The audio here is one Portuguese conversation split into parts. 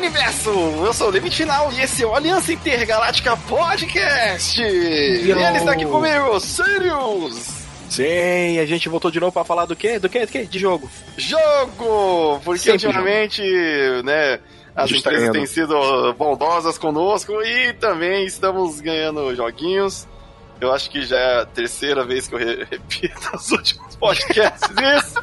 universo! Eu sou o Limite Final e esse é o Aliança Intergaláctica Podcast! E ele está aqui comigo, Sirius! Sim, a gente voltou de novo pra falar do quê? Do quê? Do quê? De jogo. Jogo! Porque Sempre ultimamente, jogo. né, as empresas tá têm sido bondosas conosco e também estamos ganhando joguinhos. Eu acho que já é a terceira vez que eu repito os últimos podcasts isso.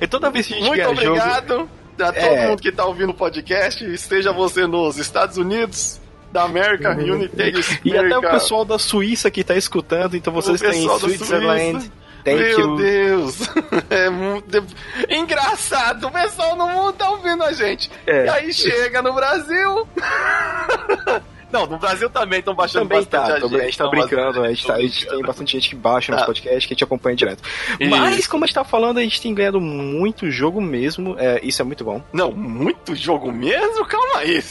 e toda vez que a gente Muito obrigado jogo... a todo é... mundo que está ouvindo o podcast, esteja você nos Estados Unidos, da América, uhum. United E até o pessoal da Suíça que está escutando, então vocês têm Switzerland. Thank Meu you. Deus! É muito engraçado. O pessoal no mundo tá ouvindo a gente. É. E aí chega no Brasil. Não, no Brasil também estão baixando também bastante tá, a gente. A gente tá brincando, a gente, tá, a gente tem bastante gente que baixa tá. nosso podcast, que a gente acompanha direto. Isso. Mas, como a gente tá falando, a gente tem ganhado muito jogo mesmo, é, isso é muito bom. Não, muito jogo mesmo? Calma aí,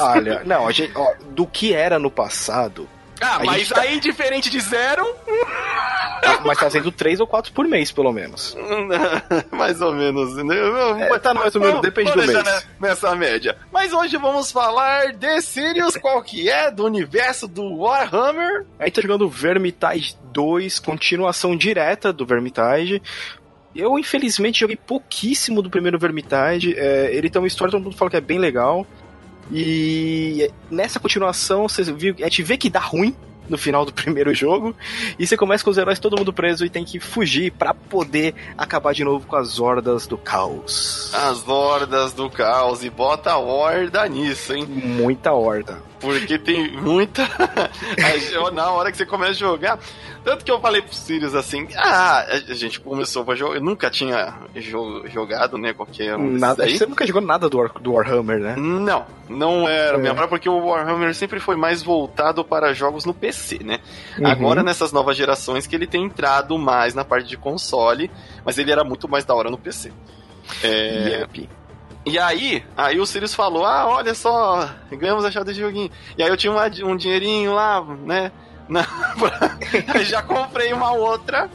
Olha, não, a gente, ó, do que era no passado, ah, mas tá... aí diferente de zero. Ah, mas tá sendo três ou quatro por mês, pelo menos. mais ou menos. Né? É, tá mais ou menos, depende do mês. Nessa média. Mas hoje vamos falar de Sirius, qual que é, do universo do Warhammer. A gente tá jogando Vermintide 2, continuação direta do Vermintide. Eu, infelizmente, joguei pouquíssimo do primeiro Vermintide. É, ele tem uma história, todo mundo fala que é bem legal. E nessa continuação, você viu, a gente vê que dá ruim no final do primeiro jogo, e você começa com os heróis todo mundo preso e tem que fugir para poder acabar de novo com as hordas do caos. As hordas do caos, e bota horda nisso, hein? Muita horda. Porque tem muita. Na hora que você começa a jogar. Tanto que eu falei pro Sirius assim: ah, a gente começou a jogar. Eu nunca tinha jogado, né? Qualquer um. Nada, você nunca jogou nada do, War, do Warhammer, né? Não, não era é. minha praia, porque o Warhammer sempre foi mais voltado para jogos no PC, né? Uhum. Agora, nessas novas gerações, que ele tem entrado mais na parte de console, mas ele era muito mais da hora no PC. É. Yep. E aí, aí o Sirius falou: Ah, olha só, ganhamos a chave desse joguinho. E aí eu tinha uma, um dinheirinho lá, né? Na, pra, aí já comprei uma outra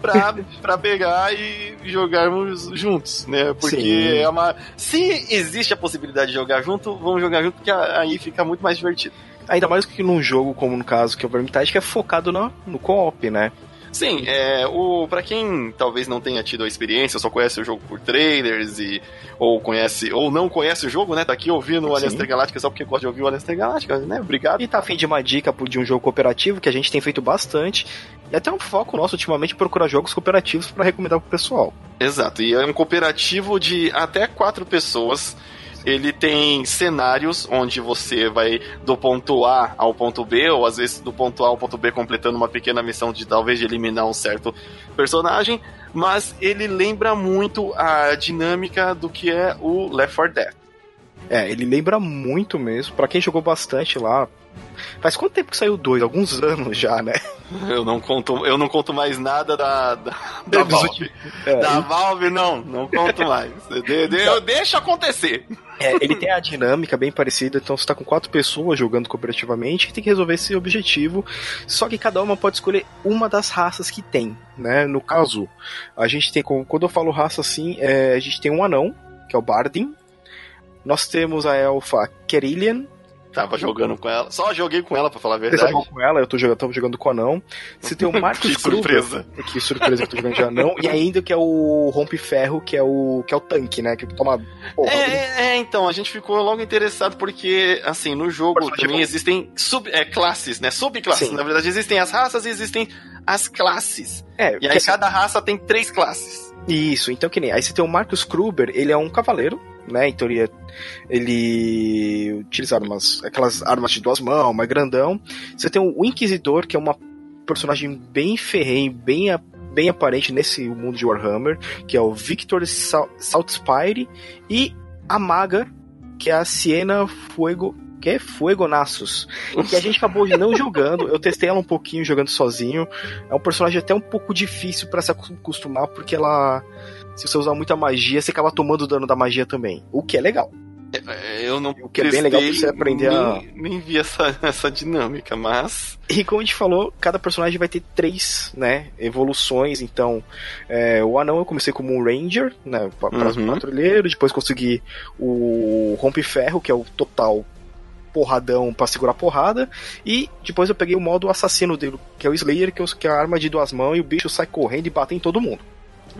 pra, pra pegar e jogarmos juntos, né? Porque Sim. é uma. Se existe a possibilidade de jogar junto, vamos jogar junto, porque aí fica muito mais divertido. Ainda mais que num jogo como no caso que é o Vermintide, que é focado no, no co-op, né? Sim, é, o para quem talvez não tenha tido a experiência, só conhece o jogo por trailers e ou conhece ou não conhece o jogo, né? Tá aqui ouvindo o Aliança Galáctica só porque gosta de ouvir o Aliança Galáctica, né? Obrigado. E tá afim de uma dica de um jogo cooperativo que a gente tem feito bastante. E até um foco nosso ultimamente procurar jogos cooperativos para recomendar pro pessoal. Exato, e é um cooperativo de até quatro pessoas ele tem cenários onde você vai do ponto A ao ponto B, ou às vezes do ponto A ao ponto B completando uma pequena missão de talvez de eliminar um certo personagem, mas ele lembra muito a dinâmica do que é o Left 4 Dead. É, ele lembra muito mesmo. Para quem jogou bastante lá, Faz quanto tempo que saiu dois? Alguns anos já, né? Eu não conto, eu não conto mais nada da, da, da Valve. É, da Valve, não, não conto mais. De, de, eu deixo acontecer. É, ele tem a dinâmica bem parecida, então você tá com quatro pessoas jogando cooperativamente e tem que resolver esse objetivo. Só que cada uma pode escolher uma das raças que tem, né? No caso, a gente tem, quando eu falo raça assim, é, a gente tem um anão, que é o Bardin. Nós temos a elfa Kerillian, Tava jogando com ela. Só joguei com ela, pra falar a verdade. Você jogou com ela, eu tô jogando, tava jogando com o anão. Você tem o Marcos que surpresa. que surpresa que eu tô jogando de anão. E ainda que é o Rompe Ferro, que é o, que é o tanque, né? Que toma. Porra, é, é, é, então, a gente ficou logo interessado porque, assim, no jogo também existem sub, é, classes, né? Subclasses. Sim. Na verdade, existem as raças e existem as classes. É, e aí cada raça tem três classes. Isso, então que nem. Aí você tem o Marcus Kruber, ele é um cavaleiro, né? Em teoria, ele utiliza armas, aquelas armas de duas mãos, mais grandão. Você tem o Inquisidor, que é uma personagem bem ferrenho, bem, bem aparente nesse mundo de Warhammer, que é o Victor Saltspire, e a maga, que é a Siena Fuego que é Fuegonassos, que a gente acabou não jogando. Eu testei ela um pouquinho jogando sozinho. É um personagem até um pouco difícil para se acostumar, porque ela. Se você usar muita magia, você acaba tomando dano da magia também. O que é legal. É, eu não o que é bem legal pra você aprender nem, a. Nem vi essa, essa dinâmica, mas. E como a gente falou, cada personagem vai ter três, né, evoluções. Então, é, o anão eu comecei como um ranger, né, uhum. patrulheiro. Depois consegui o rompe-ferro, que é o total porradão para segurar porrada. E depois eu peguei o modo assassino dele, que é o Slayer, que, é a arma de duas mãos e o bicho sai correndo e bate em todo mundo.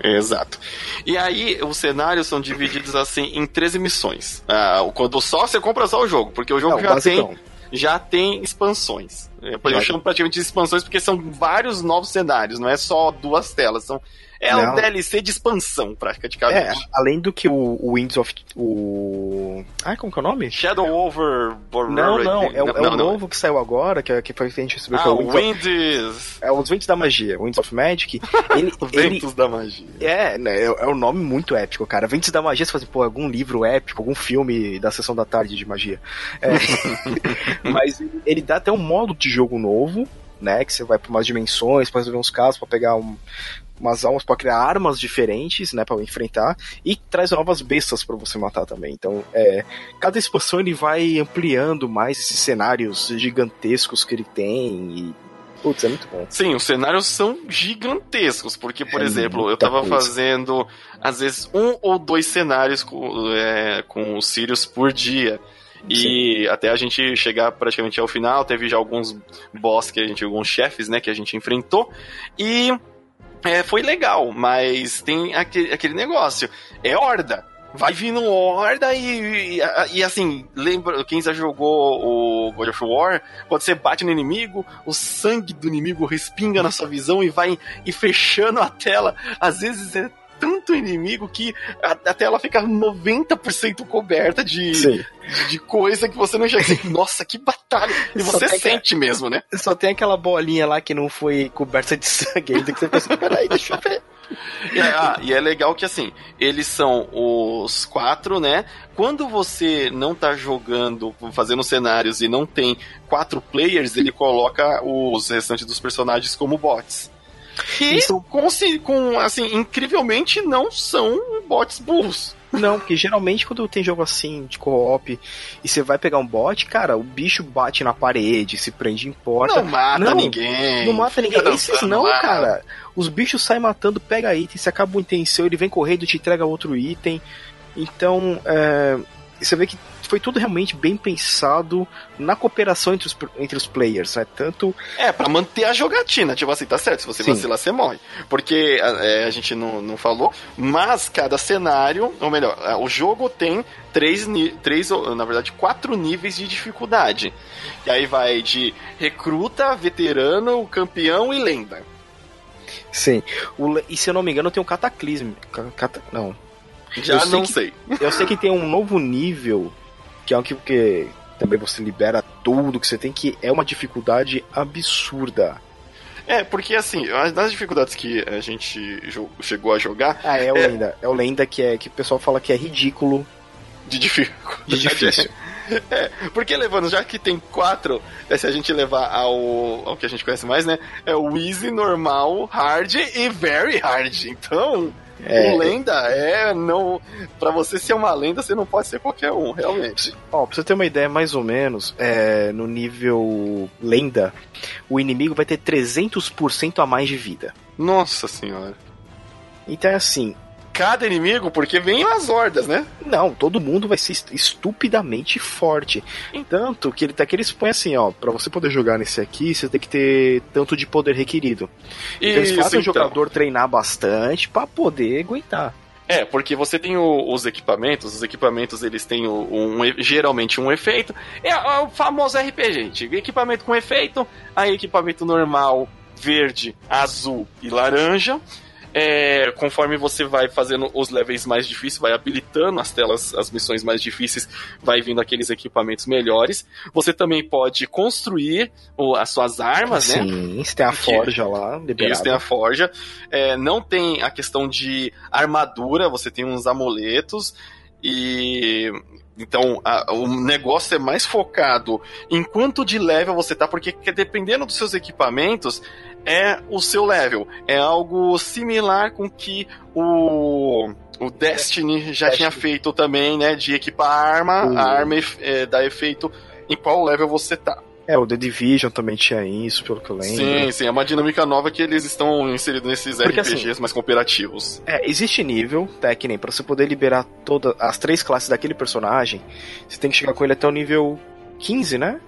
Exato. E aí, os cenários são divididos assim em 13 missões. Ah, quando só você compra só o jogo, porque o jogo já tem já tem expansões. Eu chamo praticamente de expansões porque são vários novos cenários, não é só duas telas, são é não. um DLC de expansão, praticamente. É, além do que o, o Winds of. O. Ai, como que é o nome? Shadow Over. Não, não, é, não, é não, o novo que saiu agora, que, que foi que a gente recebeu. Ah, é o Winds. Of, é os Winds da Magia, Winds of Magic. Ele, Ventos ele, da Magia. É, né, é, é um nome muito épico, cara. Ventos da Magia, você fala assim, pô, algum livro épico, algum filme da sessão da tarde de magia. É, mas ele dá até um modo de jogo novo, né? Que você vai para umas dimensões, para resolver uns casos, para pegar um, umas almas para criar armas diferentes, né, para enfrentar e traz novas bestas para você matar também. Então, é, cada expansão ele vai ampliando mais esses cenários gigantescos que ele tem e Putz, é muito bom. Sim, os cenários são gigantescos, porque, por é exemplo, eu tava coisa. fazendo, às vezes, um ou dois cenários com, é, com os Sirius por dia. E Sim. até a gente chegar praticamente ao final, teve já alguns boss que a gente, alguns chefes, né, que a gente enfrentou. E é, foi legal, mas tem aquele, aquele negócio. É horda. Vai vindo horda e, e, e, assim, lembra, quem já jogou o God of War, quando você bate no inimigo, o sangue do inimigo respinga na sua visão e vai e fechando a tela. Às vezes é tanto inimigo que a, a tela fica 90% coberta de, de, de, coisa que você não enxerga. Assim, Nossa, que batalha! E você sente mesmo, né? Só tem aquela bolinha lá que não foi coberta de sangue ainda, que você pensa, peraí, deixa eu ver. E, ah, e é legal que assim, eles são os quatro, né? Quando você não tá jogando, fazendo cenários e não tem quatro players, ele coloca os restantes dos personagens como bots. Que, Isso... com, com, assim, incrivelmente não são bots burros. Não, porque geralmente quando tem jogo assim, de co-op, e você vai pegar um bot, cara, o bicho bate na parede, se prende em porta. Não mata não, ninguém. Não mata ninguém. Esses não, cara. Os bichos saem matando, pega item, se acaba o item seu, ele vem correndo e te entrega outro item. Então, é, você vê que foi tudo realmente bem pensado na cooperação entre os, entre os players, né? Tanto. É, para manter a jogatina, tipo assim, tá certo, se você Sim. vacilar, você morre. Porque é, a gente não, não falou, mas cada cenário, ou melhor, o jogo tem três, três, na verdade, quatro níveis de dificuldade. E aí vai de recruta, veterano, campeão e lenda. Sim. O, e se eu não me engano, tem um cataclismo. Cata, não. Já eu não sei. Que, sei. eu sei que tem um novo nível que é um que, que também você libera tudo que você tem, que é uma dificuldade absurda. É, porque assim, das dificuldades que a gente chegou a jogar. Ah, é o é... Lenda. É o Lenda que, é, que o pessoal fala que é ridículo. De difícil. De difícil. É, porque levando, já que tem quatro, é, se a gente levar ao, ao que a gente conhece mais, né? É o easy, normal, hard e very hard. Então, é, lenda é não. Para você ser uma lenda, você não pode ser qualquer um, realmente. Ó, pra você ter uma ideia mais ou menos, é, no nível lenda, o inimigo vai ter 300% a mais de vida. Nossa senhora. Então é assim, cada inimigo, porque vem as hordas, né? Não, todo mundo vai ser estupidamente forte. Tanto que ele tá que eles põem assim, ó, para você poder jogar nesse aqui, você tem que ter tanto de poder requerido. Então Isso, eles fazem então. o jogador treinar bastante para poder aguentar. É, porque você tem o, os equipamentos, os equipamentos eles têm o, um, geralmente um efeito. É, é, o famoso RPG, gente. Equipamento com efeito, aí equipamento normal, verde, azul e laranja é, conforme você vai fazendo os levels mais difíceis, vai habilitando as telas, as missões mais difíceis, vai vindo aqueles equipamentos melhores. Você também pode construir o, as suas armas, Sim, né? Sim, você tem a forja lá, liberada. Isso, tem a forja. É, não tem a questão de armadura, você tem uns amuletos. E então, a, o negócio é mais focado em quanto de level você tá, porque dependendo dos seus equipamentos, é o seu level. É algo similar com que o, O Destiny já Destiny. tinha feito também, né? De equipar a arma, uh. a arma é, dá efeito em qual level você tá. É, o The Division também tinha isso, pelo que eu lembro. Sim, sim, é uma dinâmica nova que eles estão inseridos nesses Porque, RPGs assim, mais cooperativos. É, existe nível, tá? Que nem pra você poder liberar todas as três classes daquele personagem, você tem que chegar com ele até o nível 15, né?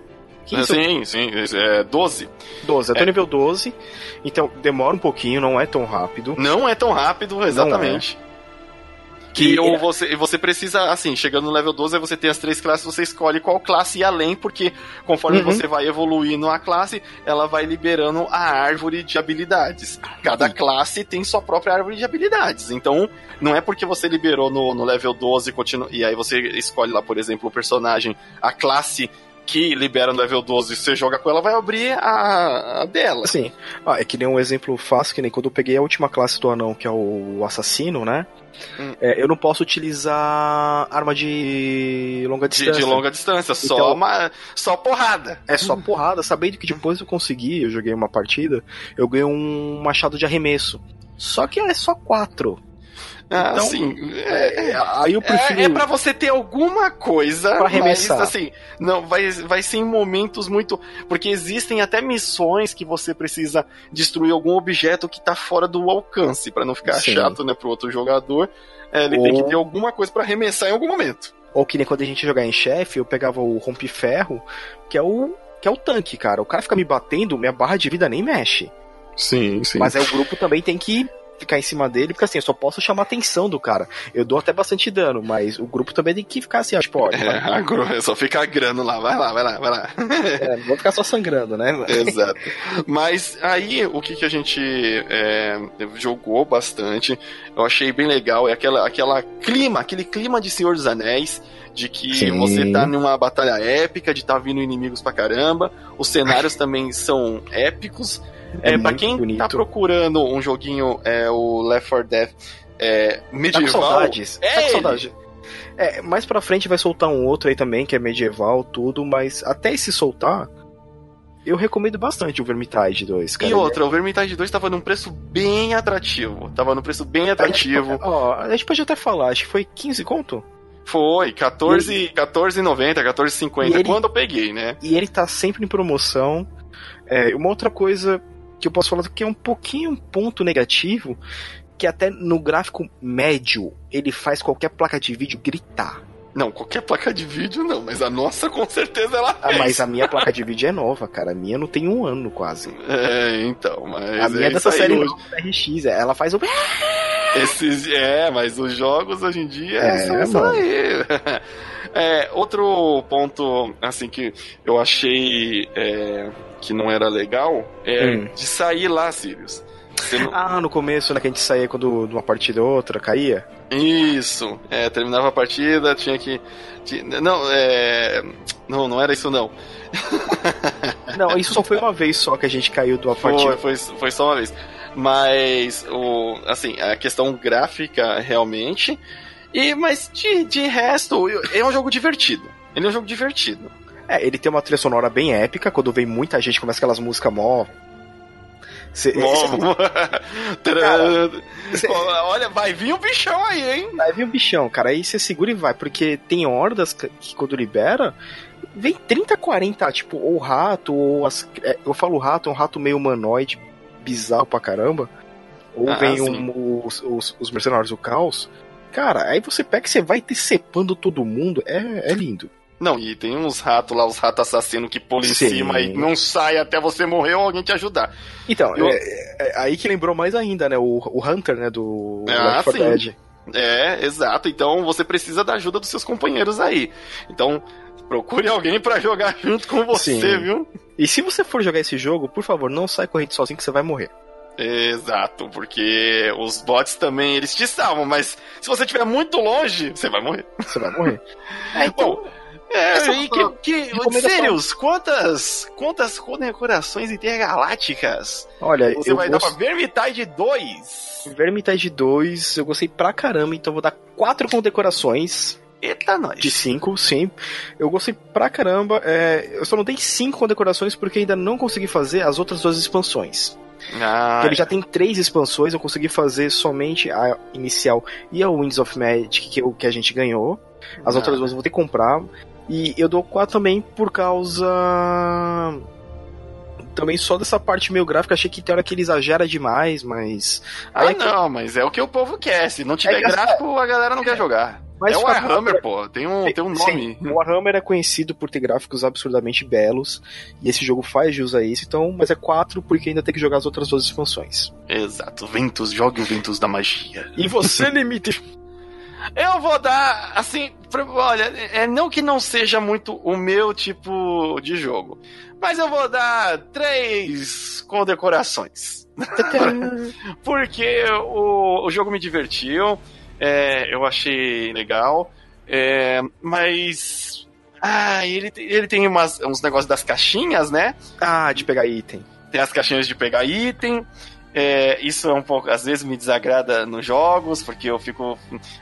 15 sim, ou... sim, é 12. 12, até é. o nível 12. Então demora um pouquinho, não é tão rápido. Não é tão rápido, exatamente. Que e ou você, você precisa, assim, chegando no level 12, você tem as três classes, você escolhe qual classe ir além, porque conforme uhum. você vai evoluindo a classe, ela vai liberando a árvore de habilidades. Cada classe tem sua própria árvore de habilidades. Então, não é porque você liberou no, no level 12 continua, e aí você escolhe lá, por exemplo, o personagem, a classe que libera no level 12 e você joga com ela, vai abrir a, a dela. Sim. Ah, é que nem um exemplo fácil, que nem quando eu peguei a última classe do anão, que é o assassino, né? Hum. É, eu não posso utilizar arma de longa distância. De, de longa distância, então, só, uma, só porrada. É só porrada, sabendo que depois eu consegui, eu joguei uma partida, eu ganhei um machado de arremesso. Só que é só quatro. Ah, então, assim, é, é, aí eu prefiro. É, é para você ter alguma coisa. Pra arremessar. Mas, assim, não, vai, vai ser em momentos muito. Porque existem até missões que você precisa destruir algum objeto que tá fora do alcance, para não ficar Sim. chato, né, pro outro jogador. É, ele Ou... tem que ter alguma coisa para arremessar em algum momento. Ou que nem quando a gente jogar em chefe, eu pegava o rompe-ferro, que é o. que é o tanque, cara. O cara fica me batendo, minha barra de vida nem mexe. Sim, sim. Mas aí o grupo também tem que ficar em cima dele, porque assim, eu só posso chamar a atenção do cara. Eu dou até bastante dano, mas o grupo também tem que ficar assim, ó, tipo, ó, é, só fica grano lá, vai lá, vai lá, vai lá. é, não vou ficar só sangrando, né? Exato. Mas aí, o que, que a gente é, jogou bastante, eu achei bem legal, é aquela, aquela clima, aquele clima de Senhor dos Anéis, de que Sim. você tá numa batalha épica, de tá vindo inimigos pra caramba, os cenários também são épicos, é, é para quem tá bonito. tá procurando um joguinho, é o Left 4 Dead é, medieval. Tá saudades. É tá com saudade. É, mais pra frente vai soltar um outro aí também, que é medieval, tudo, mas até esse soltar, eu recomendo bastante o Vermintide 2, cara. E outra, o Vermintide 2 tava num preço bem atrativo. Tava num preço bem atrativo. A gente, ó, a gente pode até falar, acho que foi 15 conto? Foi, 14,90, 14,90, 14,50, quando eu peguei, né? E ele tá sempre em promoção. É, uma outra coisa que eu posso falar que é um pouquinho um ponto negativo, que até no gráfico médio ele faz qualquer placa de vídeo gritar. Não, qualquer placa de vídeo não, mas a nossa com certeza ela fez. Ah, mas a minha placa de vídeo é nova, cara. A minha não tem um ano quase. É, então, mas. A minha é dessa série hoje. RX, ela faz o. Esses, é, mas os jogos hoje em dia é, são isso aí. É, outro ponto, assim, que eu achei é, que não era legal é hum. de sair lá, Sirius. Não... Ah, no começo, né, que a gente saía quando de uma partida ou outra caía? Isso, é, terminava a partida, tinha que. Tinha, não, é. Não, não era isso não. não, isso só foi uma vez só que a gente caiu de uma partida. Foi, foi, foi só uma vez. Mas, o, assim, a questão gráfica realmente. E, mas de, de resto, é um jogo divertido. Ele é um jogo divertido. É, ele tem uma trilha sonora bem épica, quando vem muita gente, começa aquelas músicas mó. Cê, mó, cara, cê... Olha, vai vir um bichão aí, hein? Vai vir um bichão, cara. Aí você segura e vai, porque tem hordas que quando libera, vem 30, 40, tipo, ou rato, ou as. É, eu falo rato, é um rato meio humanoide, bizarro pra caramba. Ou ah, vem um, os, os, os mercenários do caos. Cara, aí você pega e você vai decepando todo mundo. É, é lindo. Não, e tem uns ratos lá, os ratos assassinos que pulam em cima e não sai até você morrer ou alguém te ajudar. Então, Eu... é, é, aí que lembrou mais ainda, né? O, o Hunter, né? Do ah, Left 4 Dead. É, exato. Então você precisa da ajuda dos seus companheiros aí. Então, procure alguém para jogar junto com você, Sim. viu? E se você for jogar esse jogo, por favor, não sai correndo sozinho que você vai morrer. Exato, porque os bots também, eles te salvam, mas se você estiver muito longe, você vai morrer. Você vai morrer. é, então, Bom, é, e que, que Sirius, quantas, quantas condecorações intergalácticas Olha, você vai gost... dar pra Vermintide 2? Vermintide 2, eu gostei pra caramba, então vou dar quatro condecorações. Eita, nós. De cinco, sim. Eu gostei pra caramba. É, eu só não dei cinco condecorações porque ainda não consegui fazer as outras duas expansões. Ah, ele já tem três expansões, eu consegui fazer somente a inicial e a Winds of Magic que, que a gente ganhou. As ah. outras duas eu vou ter que comprar. E eu dou 4 também por causa. Também só dessa parte meio gráfica, achei que tem hora que ele exagera demais, mas. Ah, é não, que... mas é o que o povo quer. Se não tiver é gráfico, a galera não quer jogar. Mas é o Warhammer, pô. Tem um, tem um nome. Sim, o Warhammer é conhecido por ter gráficos absurdamente belos. E esse jogo faz jus a isso. Então, mas é 4 porque ainda tem que jogar as outras duas expansões. Exato. Ventus, jogue o Ventus da magia. E você, Limite? Eu vou dar, assim, olha, é não que não seja muito o meu tipo de jogo, mas eu vou dar três condecorações. Porque o, o jogo me divertiu, é, eu achei legal, é, mas. Ah, ele, ele tem umas, uns negócios das caixinhas, né? Ah, de pegar item. Tem as caixinhas de pegar item. É, isso é um pouco, às vezes me desagrada nos jogos, porque eu fico,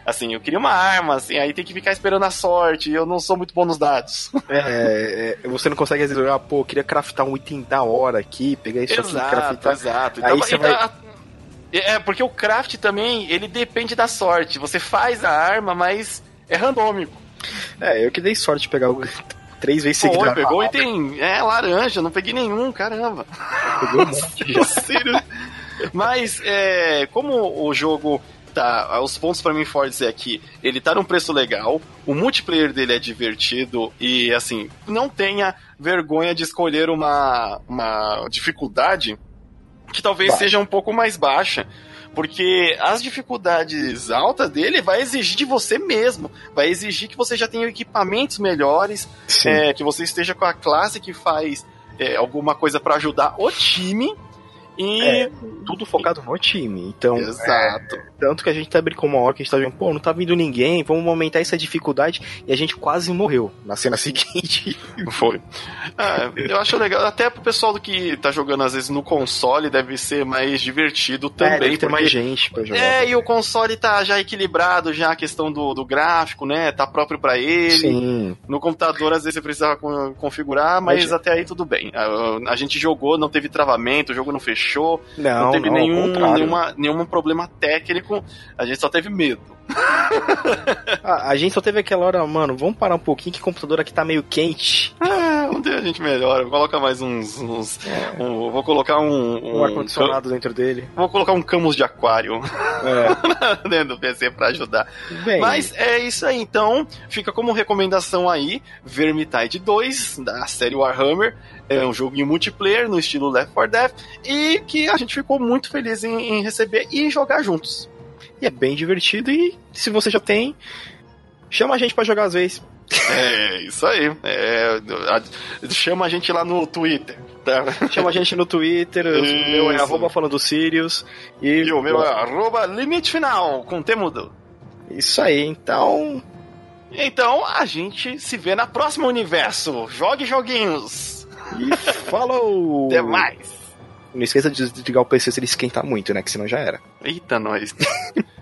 assim, eu queria uma arma, assim, aí tem que ficar esperando a sorte, e eu não sou muito bom nos dados. É, é você não consegue vezes, ah, pô, eu queria craftar um item da hora aqui, pegar isso exato, aqui, craftar. Exato, Aí então, você então, vai... É, porque o craft também, ele depende da sorte. Você faz a arma, mas é randômico. É, eu que dei sorte de pegar o três vezes seguidas. Pegou item é, laranja, não peguei nenhum, caramba. Pegou um monte. Mas, é, como o jogo tá. Os pontos para mim fortes é que ele tá num preço legal, o multiplayer dele é divertido e, assim, não tenha vergonha de escolher uma, uma dificuldade que talvez seja um pouco mais baixa. Porque as dificuldades altas dele vai exigir de você mesmo. Vai exigir que você já tenha equipamentos melhores, é, que você esteja com a classe que faz é, alguma coisa para ajudar o time e é, tudo focado no time. Então, Exato. É, tanto que a gente tá brincou uma hora que a gente tá vendo, pô, não tá vindo ninguém, vamos aumentar essa dificuldade. E a gente quase morreu na cena seguinte. Foi. É, eu acho legal, até pro pessoal do que tá jogando às vezes no console, deve ser mais divertido também. É, deve ter mais gente pra jogar. É, e o console tá já equilibrado, já a questão do, do gráfico, né? Tá próprio para ele. Sim. No computador, às vezes você precisava configurar, mas, mas até aí tudo bem. A, a gente jogou, não teve travamento, o jogo não fechou fechou. Não, não teve não, nenhum, nenhuma, nenhum problema técnico. A gente só teve medo a, a, gente só teve aquela hora, mano, vamos parar um pouquinho que o computador aqui tá meio quente. Ah, onde a gente melhora? Coloca mais uns. uns é. um, vou colocar um. Um, um ar-condicionado dentro dele. Vou colocar um camus de aquário é. dentro do PC pra ajudar. Bem, Mas é isso aí, então. Fica como recomendação aí: Vermintide 2, da série Warhammer. É um jogo em multiplayer no estilo Left 4 Dead e que a gente ficou muito feliz em, em receber e jogar juntos. E é bem divertido. E se você já tem, chama a gente para jogar às vezes. É, isso aí. É, chama a gente lá no Twitter. Tá? Chama a gente no Twitter. Isso. O meu é arroba falando Sirius. E, e o meu é arroba limite final, com temudo. Isso aí, então. Então a gente se vê na próxima universo. Jogue joguinhos. E falou! Até mais! Não esqueça de desligar o PC se ele esquentar muito, né? Que senão já era. Eita, nós.